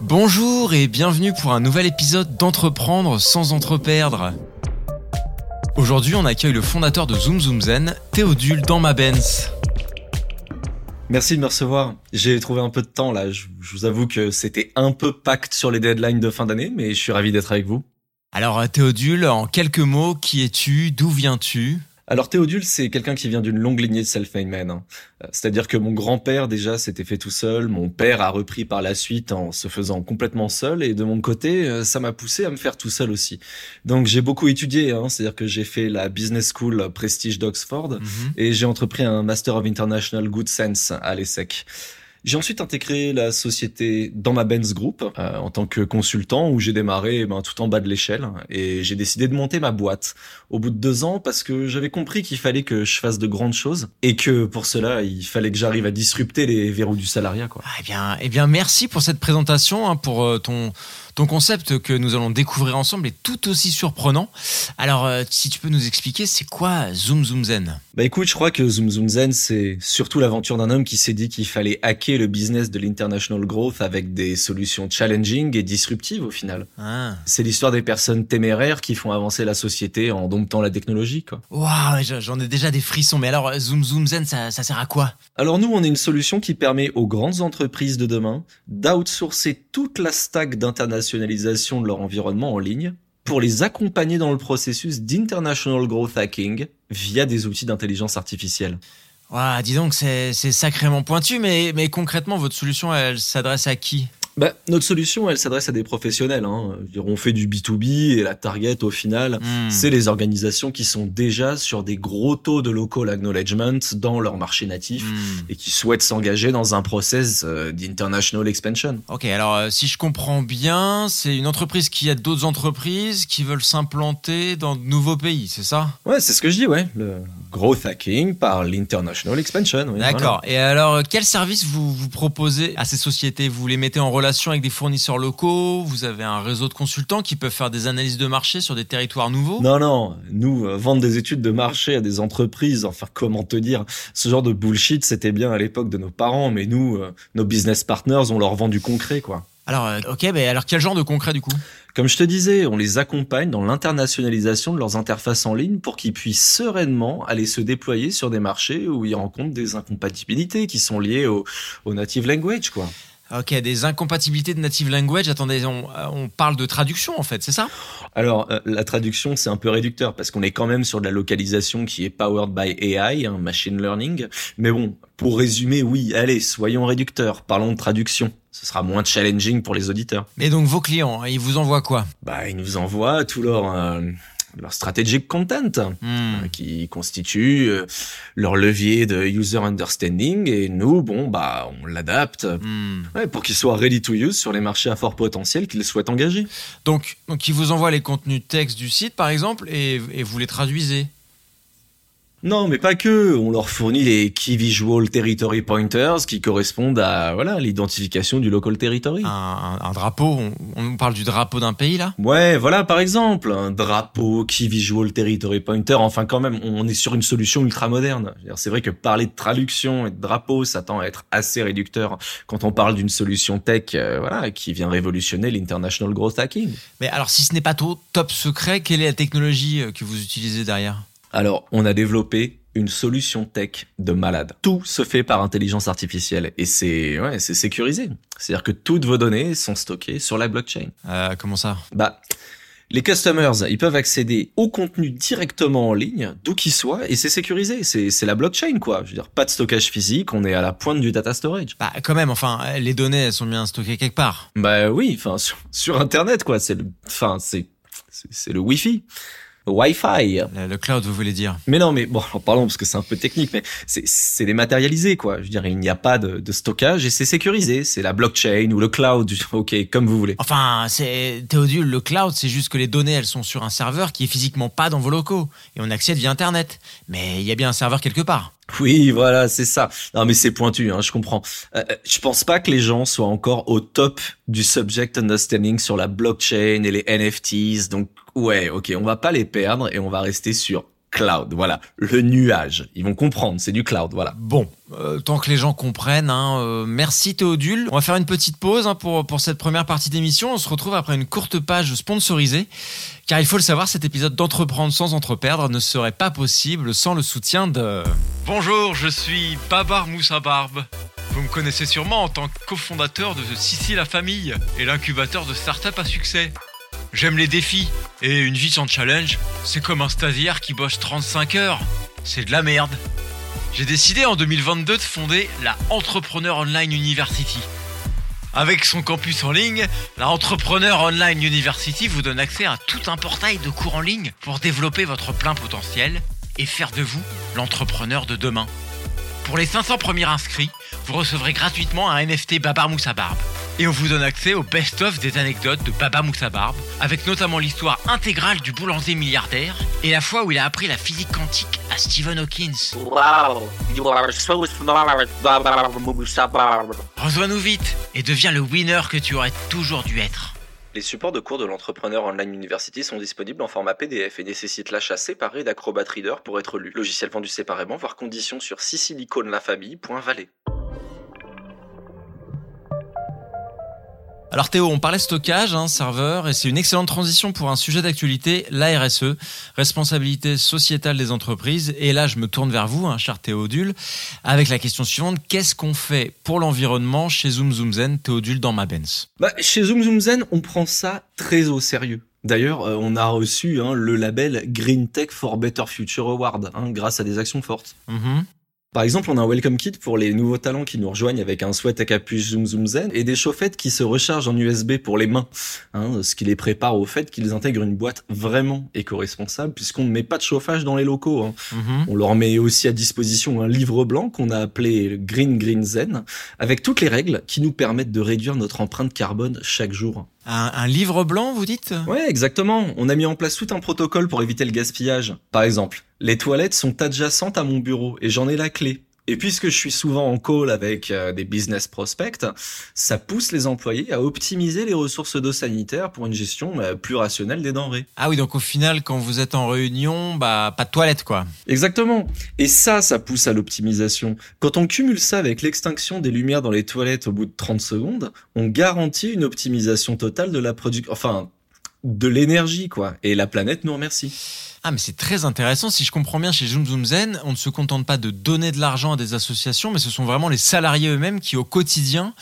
Bonjour et bienvenue pour un nouvel épisode d'Entreprendre sans entreperdre. Aujourd'hui, on accueille le fondateur de Zoom Zoom Zen, Théodule dans ma Benz. Merci de me recevoir. J'ai trouvé un peu de temps là. Je, vous avoue que c'était un peu pacte sur les deadlines de fin d'année, mais je suis ravi d'être avec vous. Alors Théodule, en quelques mots, qui es-tu D'où viens-tu? Alors Théodule, c'est quelqu'un qui vient d'une longue lignée de self-made men. Hein. Euh, c'est-à-dire que mon grand-père déjà s'était fait tout seul, mon père a repris par la suite en se faisant complètement seul, et de mon côté, euh, ça m'a poussé à me faire tout seul aussi. Donc j'ai beaucoup étudié, hein. c'est-à-dire que j'ai fait la business school Prestige d'Oxford, mhm. et j'ai entrepris un Master of International Good Sense à l'ESSEC. J'ai ensuite intégré la société dans ma Benz Group euh, en tant que consultant où j'ai démarré eh ben, tout en bas de l'échelle et j'ai décidé de monter ma boîte au bout de deux ans parce que j'avais compris qu'il fallait que je fasse de grandes choses et que pour cela il fallait que j'arrive à disrupter les verrous du salariat. Quoi. Ah, eh bien, eh bien, merci pour cette présentation, hein, pour euh, ton ton concept que nous allons découvrir ensemble est tout aussi surprenant. Alors, euh, si tu peux nous expliquer, c'est quoi Zoom Zoom Zen? Bah écoute, je crois que Zoom Zoom Zen, c'est surtout l'aventure d'un homme qui s'est dit qu'il fallait hacker le business de l'international growth avec des solutions challenging et disruptives au final. Ah. C'est l'histoire des personnes téméraires qui font avancer la société en domptant la technologie. Waouh, j'en ai déjà des frissons. Mais alors, Zoom Zoom Zen, ça, ça sert à quoi? Alors nous, on est une solution qui permet aux grandes entreprises de demain d'outsourcer toute la stack d'international de leur environnement en ligne pour les accompagner dans le processus d'international growth hacking via des outils d'intelligence artificielle. Wow, dis donc, c'est sacrément pointu, mais, mais concrètement, votre solution, elle s'adresse à qui? Bah, notre solution, elle s'adresse à des professionnels. Hein. On fait du B2B et la target, au final, hmm. c'est les organisations qui sont déjà sur des gros taux de local acknowledgement dans leur marché natif hmm. et qui souhaitent s'engager dans un process euh, d'international expansion. Ok, alors euh, si je comprends bien, c'est une entreprise qui a d'autres entreprises qui veulent s'implanter dans de nouveaux pays, c'est ça? Ouais, c'est ce que je dis, ouais. Le growth hacking par l'international expansion. D'accord. Et alors, quels services vous, vous proposez à ces sociétés? Vous les mettez en relation avec des fournisseurs locaux? Vous avez un réseau de consultants qui peuvent faire des analyses de marché sur des territoires nouveaux? Non, non. Nous, euh, vendre des études de marché à des entreprises, enfin, comment te dire? Ce genre de bullshit, c'était bien à l'époque de nos parents, mais nous, euh, nos business partners, on leur vend du concret, quoi. Alors, euh, ok, mais alors quel genre de concret du coup? Comme je te disais, on les accompagne dans l'internationalisation de leurs interfaces en ligne pour qu'ils puissent sereinement aller se déployer sur des marchés où ils rencontrent des incompatibilités qui sont liées au, au native language, quoi. Ok, des incompatibilités de native language. Attendez, on, on parle de traduction en fait, c'est ça? Alors, euh, la traduction, c'est un peu réducteur parce qu'on est quand même sur de la localisation qui est powered by AI, hein, machine learning. Mais bon, pour résumer, oui, allez, soyons réducteurs. Parlons de traduction. Ce sera moins challenging pour les auditeurs. Mais donc vos clients, ils vous envoient quoi? Bah, ils nous envoient tout leur euh, leur strategic content, hmm. euh, qui constitue euh, leur levier de user understanding. Et nous, bon, bah, on l'adapte hmm. pour qu'ils soient ready to use sur les marchés à fort potentiel qu'ils souhaitent engager. Donc, donc, ils vous envoient les contenus texte du site, par exemple, et, et vous les traduisez. Non, mais pas que. On leur fournit les Key Visual Territory Pointers qui correspondent à voilà l'identification du local territory. Un, drapeau. On, parle du drapeau d'un pays là? Ouais, voilà par exemple un drapeau Key Visual Territory Pointer. Enfin, quand même, on est sur une solution ultra moderne. C'est vrai que parler de traduction et de drapeau, ça tend à être assez réducteur quand on parle d'une solution tech, euh, voilà, qui vient révolutionner l'international growth hacking. Mais alors, si ce n'est pas tout top secret, quelle est la technologie euh, que vous utilisez derrière? Alors, on a développé une solution tech de malade. Tout se fait par intelligence artificielle et c'est ouais, c'est sécurisé. C'est-à-dire que toutes vos données sont stockées sur la blockchain. Euh, comment ça? Bah les customers, ils peuvent accéder au contenu directement en ligne, d'où qu'il soit, et c'est sécurisé. C'est, c'est la blockchain, quoi. Je veux dire, pas de stockage physique, on est à la pointe du data storage. Bah, quand même, enfin, les données, elles sont bien stockées quelque part. Bah oui, enfin, sur, sur Internet, quoi. C'est le, enfin, c'est, c'est le Wi-Fi. Wi-Fi. Le, cloud, vous voulez dire Mais non, mais bon, en parlons parce que c'est un peu technique, mais c'est dématérialisé, quoi. Je veux dire, il n'y a pas de, de stockage et c'est sécurisé. C'est la blockchain ou le cloud, ok, comme vous voulez. Enfin, c'est Théodule, le cloud, c'est juste que les données, elles sont sur un serveur qui est physiquement pas dans vos locaux et on accède via Internet. Mais il y a bien un serveur quelque part. Oui, voilà, c'est ça. Non, mais c'est pointu, hein, je comprends. Euh, euh, je pense pas que les gens soient encore au top du subject understanding sur la blockchain et les NFTs. Donc, ouais, ok, on va pas les perdre et on va rester sur cloud, voilà, le nuage. Ils vont comprendre, c'est du cloud, voilà. Bon, euh, tant que les gens comprennent, hein, merci Théodule. On va faire une petite pause hein, pour, pour cette première partie d'émission. On se retrouve après une courte page sponsorisée. Car il faut le savoir, cet épisode d'Entreprendre sans entreperdre ne serait pas possible sans le soutien de... Bonjour, je suis Babar Moussa Barbe. Vous me connaissez sûrement en tant que cofondateur de Sissi la famille et l'incubateur de start-up à succès. J'aime les défis, et une vie sans challenge, c'est comme un stagiaire qui bosse 35 heures. C'est de la merde. J'ai décidé en 2022 de fonder la Entrepreneur Online University. Avec son campus en ligne, la Entrepreneur Online University vous donne accès à tout un portail de cours en ligne pour développer votre plein potentiel et faire de vous l'entrepreneur de demain. Pour les 500 premiers inscrits, vous recevrez gratuitement un NFT Babar Moussa Barbe. Et on vous donne accès au best-of des anecdotes de Baba Moussa Barbe, avec notamment l'histoire intégrale du boulanger milliardaire et la fois où il a appris la physique quantique à Stephen Hawkins. Rejoins-nous vite et deviens le winner que tu aurais toujours dû être. Les supports de cours de l'Entrepreneur Online University sont disponibles en format PDF et nécessitent l'achat séparé d'Acrobat Reader pour être lu. Logiciel vendu séparément, voire conditions sur siciliconelafamille.valet. Alors Théo, on parlait stockage, hein, serveur, et c'est une excellente transition pour un sujet d'actualité, la RSE, responsabilité sociétale des entreprises. Et là, je me tourne vers vous, hein, cher Théodule, avec la question suivante qu'est-ce qu'on fait pour l'environnement chez Zoom Zoom Zen, Théodule dans ma Benz? Bah, Chez Zoom Zoom Zen, on prend ça très au sérieux. D'ailleurs, euh, on a reçu hein, le label Green Tech for Better Future Award, hein, grâce à des actions fortes. Mm-hmm. Par exemple, on a un welcome kit pour les nouveaux talents qui nous rejoignent avec un sweat à capuche Zoom Zoom Zen et des chaufferettes qui se rechargent en USB pour les mains, hein, ce qui les prépare au fait qu'ils intègrent une boîte vraiment éco-responsable puisqu'on ne met pas de chauffage dans les locaux. Hein. Mhm. On leur met aussi à disposition un livre blanc qu'on a appelé Green Green Zen avec toutes les règles qui nous permettent de réduire notre empreinte carbone chaque jour. Un, un, livre blanc, vous dites? Ouais, exactement. On a mis en place tout un protocole pour éviter le gaspillage. Par exemple, les toilettes sont adjacentes à mon bureau et j'en ai la clé. Et puisque je suis souvent en call avec euh, des business prospects, ça pousse les employés à optimiser les ressources d'eau sanitaire pour une gestion euh, plus rationnelle des denrées. Ah oui, donc au final, quand vous êtes en réunion, bah pas de toilette quoi. Exactement. Et ça, ça pousse à l'optimisation. Quand on cumule ça avec l'extinction des lumières dans les toilettes au bout de 30 secondes, on garantit une optimisation totale de la production, enfin, de l'énergie quoi. Et la planète nous remercie. Ah mais c'est très intéressant. Si je comprends bien, chez Zoom Zoom Zen, on ne se contente pas de donner de l'argent à des associations, mais ce sont vraiment les salariés eux-mêmes qui au quotidien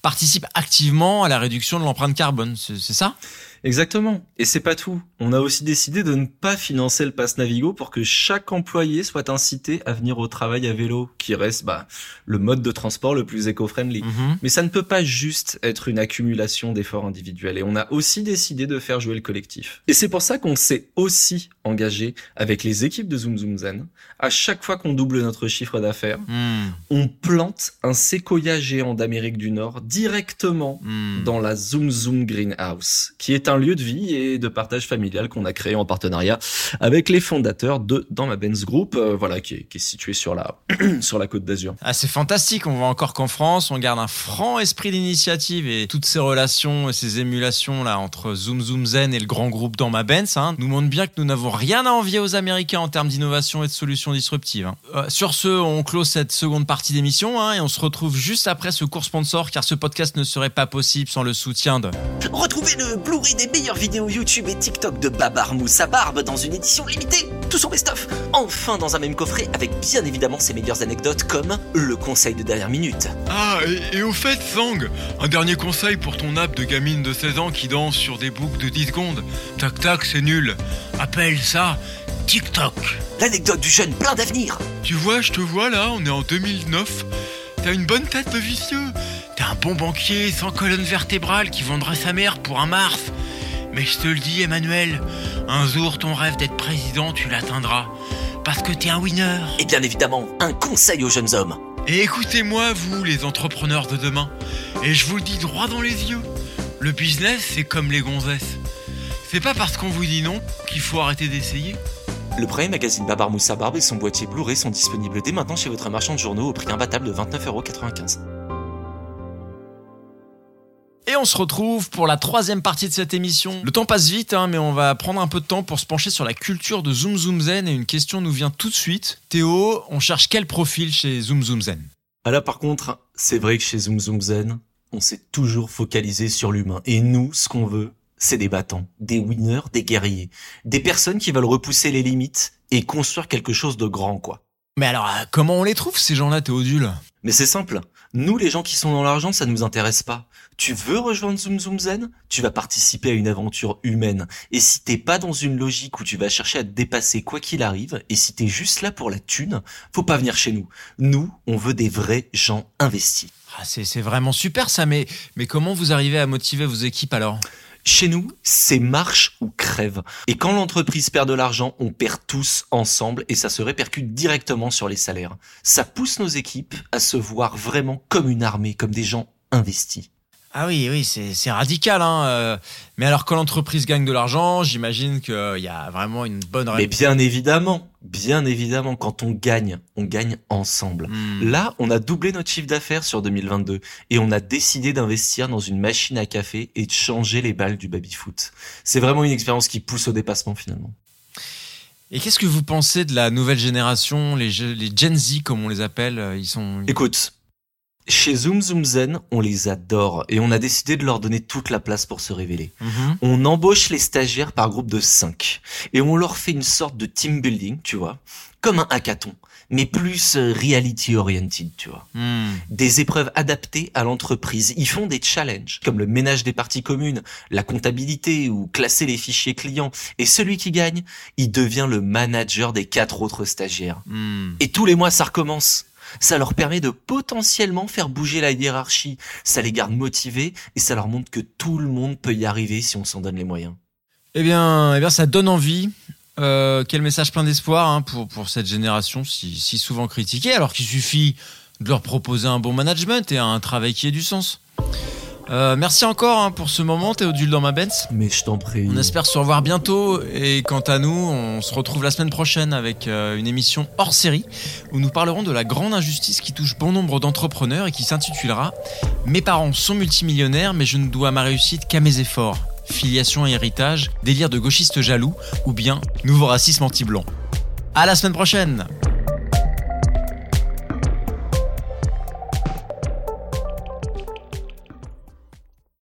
participent activement à la réduction de l'empreinte carbone. C'est ça? Exactement. Et c'est pas tout. On a aussi décidé de ne pas financer le pass Navigo pour que chaque employé soit incité à venir au travail à vélo, qui reste bah, le mode de transport le plus éco-friendly. Mhm. Mais ça ne peut pas juste être une accumulation d'efforts individuels. Et on a aussi décidé de faire jouer le collectif. Et c'est pour ça qu'on s'est aussi engagé avec les équipes de Zoom Zoom Zen. À chaque fois qu'on double notre chiffre d'affaires, Hmm. on plante un séquoia géant d'Amérique du Nord directement Hmm. dans la Zoom Zoom Greenhouse, qui est un lieu de vie et de partage familial qu'on a créé en partenariat avec les fondateurs de Dans ma Benz Group, euh, voilà, qui est, qui est situé sur la, sur la côte d'Azur. Ah, c'est fantastique. On voit encore qu'en France, on garde un franc esprit d'initiative et toutes ces relations et ces émulations là entre Zoom Zoom Zen et le grand groupe dans ma Benz hein, nous montrent bien que nous n'avons rien à envier aux Américains en termes d'innovation et de solutions disruptives. hein. Euh, sur ce, on close cette seconde partie d'émission hein, et on se retrouve juste après ce cours sponsor car ce podcast ne serait pas possible sans le soutien de. Retrouvez le Blu-ray des meilleures vidéos YouTube et TikTok de Babar Moussa Barbe dans une édition limitée. Tout son best-of, enfin dans un même coffret avec bien évidemment ses meilleures anecdotes comme le conseil de dernière minute. Ah, et, et au fait, Sang, un dernier conseil pour ton app de gamine de 16 ans qui danse sur des boucles de 10 secondes. Tac tac, c'est nul. Appelle ça TikTok. L'anecdote du jeune plein d'avenir. Tu vois, je te vois là, on est en 2009. T'as une bonne tête de vicieux. T'es un bon banquier sans colonne vertébrale qui vendrait sa mère pour un Mars. Mais je te le dis, Emmanuel, un jour ton rêve d'être président, tu l'atteindras. Parce que t'es un winner. Et bien évidemment, un conseil aux jeunes hommes. Et écoutez-moi, vous, les entrepreneurs de demain. Et je vous le dis droit dans les yeux. Le business, c'est comme les gonzesses. C'est pas parce qu'on vous dit non qu'il faut arrêter d'essayer. Le premier magazine Babar Moussa Barbe et son boîtier Blu-ray sont disponibles dès maintenant chez votre marchand de journaux au prix imbattable de 29,95€. On se retrouve pour la troisième partie de cette émission. Le temps passe vite, hein, mais on va prendre un peu de temps pour se pencher sur la culture de Zoom Zoom Zen. Et une question nous vient tout de suite. Théo, on cherche quel profil chez Zoom Zoom Zen? Ah Là, par contre, c'est vrai que chez Zoom Zoom Zen, on s'est toujours focalisé sur l'humain. Et nous, ce qu'on veut, c'est des battants, des winners, des guerriers, des personnes qui veulent repousser les limites et construire quelque chose de grand, quoi. Mais alors, euh, comment on les trouve, ces gens-là, Théodule? Mais c'est simple. Nous, les gens qui sont dans l'argent, ça nous intéresse pas. Tu veux rejoindre Zoom Zoom Zen? Tu vas participer à une aventure humaine. Et si t'es pas dans une logique où tu vas chercher à te dépasser quoi qu'il arrive, et si t'es juste là pour la thune, faut pas venir chez nous. Nous, on veut des vrais gens investis. Ah, c'est vraiment super ça, mais, mais comment vous arrivez à motiver vos équipes alors? Chez nous, c'est marche ou crève. Et quand l'entreprise perd de l'argent, on perd tous ensemble et ça se répercute directement sur les salaires. Ça pousse nos équipes à se voir vraiment comme une armée, comme des gens investis. Ah oui, oui, c'est radical. Hein. Euh. Mais alors, quand l'entreprise gagne de l'argent, j'imagine qu'il y a vraiment une bonne... Mais bien évidemment, bien évidemment, quand on gagne, on gagne ensemble. Hmm. Là, on a doublé notre chiffre d'affaires sur 2022 et on a décidé d'investir dans une machine à café et de changer les balles du baby-foot. C'est vraiment une expérience qui pousse au dépassement finalement. Et qu'est-ce que vous pensez de la nouvelle génération, les, les Gen Z comme on les appelle Ils sont. Écoute, chez Zoom Zoom Zen, on les adore et on a décidé de leur donner toute la place pour se révéler. Mhm. On embauche les stagiaires par groupe de 5 et on leur fait une sorte de team building, tu vois, comme un hackathon, mais plus euh, reality oriented, tu vois. Hmm. Des épreuves adaptées à l'entreprise. Ils font des challenges comme le ménage des parties communes, la comptabilité ou classer les fichiers clients. Et celui qui gagne, il devient le manager des quatre autres stagiaires. Hmm. Et tous les mois, ça recommence ça leur permet de potentiellement faire bouger la hiérarchie, ça les garde motivés et ça leur montre que tout le monde peut y arriver si on s'en donne les moyens. Eh bien, eh bien ça donne envie. Euh, quel message plein d'espoir hein, pour, pour cette génération si, si souvent critiquée, alors qu'il suffit de leur proposer un bon management et un travail qui ait du sens. Euh, merci encore hein, pour ce moment, Théodule dans ma Benz. Mais je t'en prie. On espère se revoir bientôt. Et quant à nous, on se retrouve la semaine prochaine avec euh, une émission hors série où nous parlerons de la grande injustice qui touche bon nombre d'entrepreneurs et qui s'intitulera Mes parents sont multimillionnaires, mais je ne dois ma réussite qu'à mes efforts. Filiation et héritage, délire de gauchistes jaloux ou bien nouveau racisme anti-blanc. À la semaine prochaine!